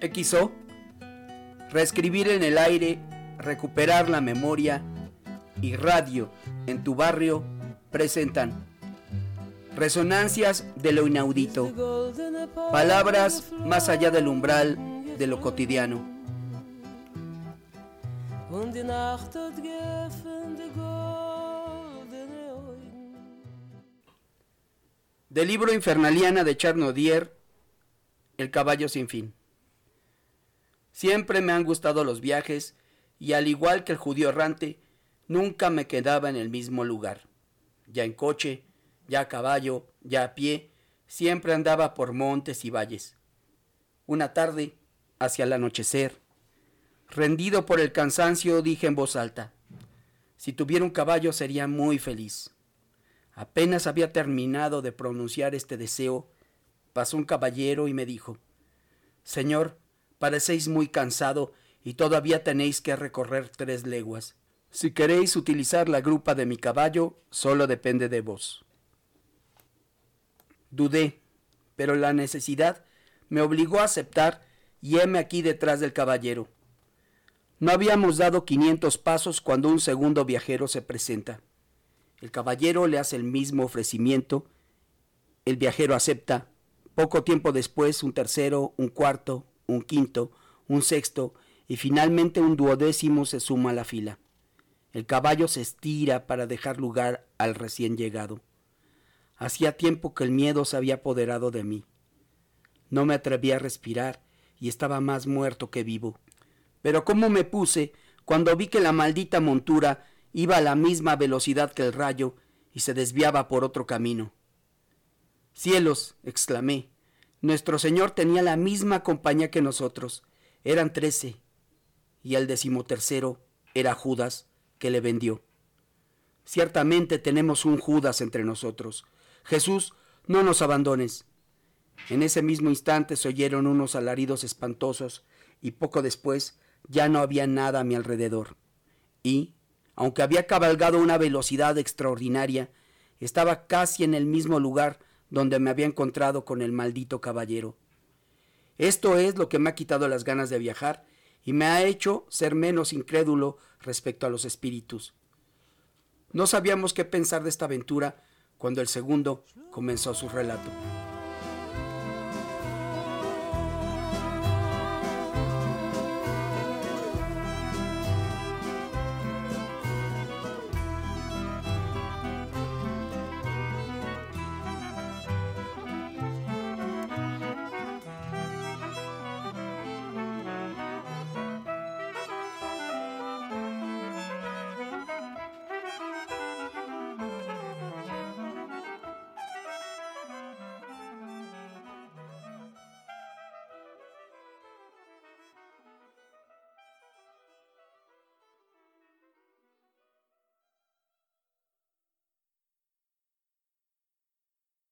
XO, reescribir en el aire, recuperar la memoria y radio en tu barrio presentan Resonancias de lo inaudito, palabras más allá del umbral de lo cotidiano. Del libro Infernaliana de Charnodier, El caballo sin fin. Siempre me han gustado los viajes y al igual que el judío errante, nunca me quedaba en el mismo lugar. Ya en coche, ya a caballo, ya a pie, siempre andaba por montes y valles. Una tarde, hacia el anochecer, rendido por el cansancio, dije en voz alta, si tuviera un caballo sería muy feliz. Apenas había terminado de pronunciar este deseo, pasó un caballero y me dijo, Señor, parecéis muy cansado y todavía tenéis que recorrer tres leguas. Si queréis utilizar la grupa de mi caballo, solo depende de vos. Dudé, pero la necesidad me obligó a aceptar y heme aquí detrás del caballero. No habíamos dado quinientos pasos cuando un segundo viajero se presenta. El caballero le hace el mismo ofrecimiento, el viajero acepta, poco tiempo después un tercero, un cuarto, un quinto, un sexto y finalmente un duodécimo se suma a la fila. El caballo se estira para dejar lugar al recién llegado. Hacía tiempo que el miedo se había apoderado de mí. No me atreví a respirar y estaba más muerto que vivo. Pero cómo me puse cuando vi que la maldita montura iba a la misma velocidad que el rayo y se desviaba por otro camino. Cielos, exclamé, nuestro Señor tenía la misma compañía que nosotros. Eran trece. Y el decimotercero era Judas, que le vendió. Ciertamente tenemos un Judas entre nosotros. Jesús, no nos abandones. En ese mismo instante se oyeron unos alaridos espantosos y poco después ya no había nada a mi alrededor. Y, aunque había cabalgado una velocidad extraordinaria, estaba casi en el mismo lugar donde me había encontrado con el maldito caballero. Esto es lo que me ha quitado las ganas de viajar y me ha hecho ser menos incrédulo respecto a los espíritus. No sabíamos qué pensar de esta aventura cuando el segundo comenzó su relato.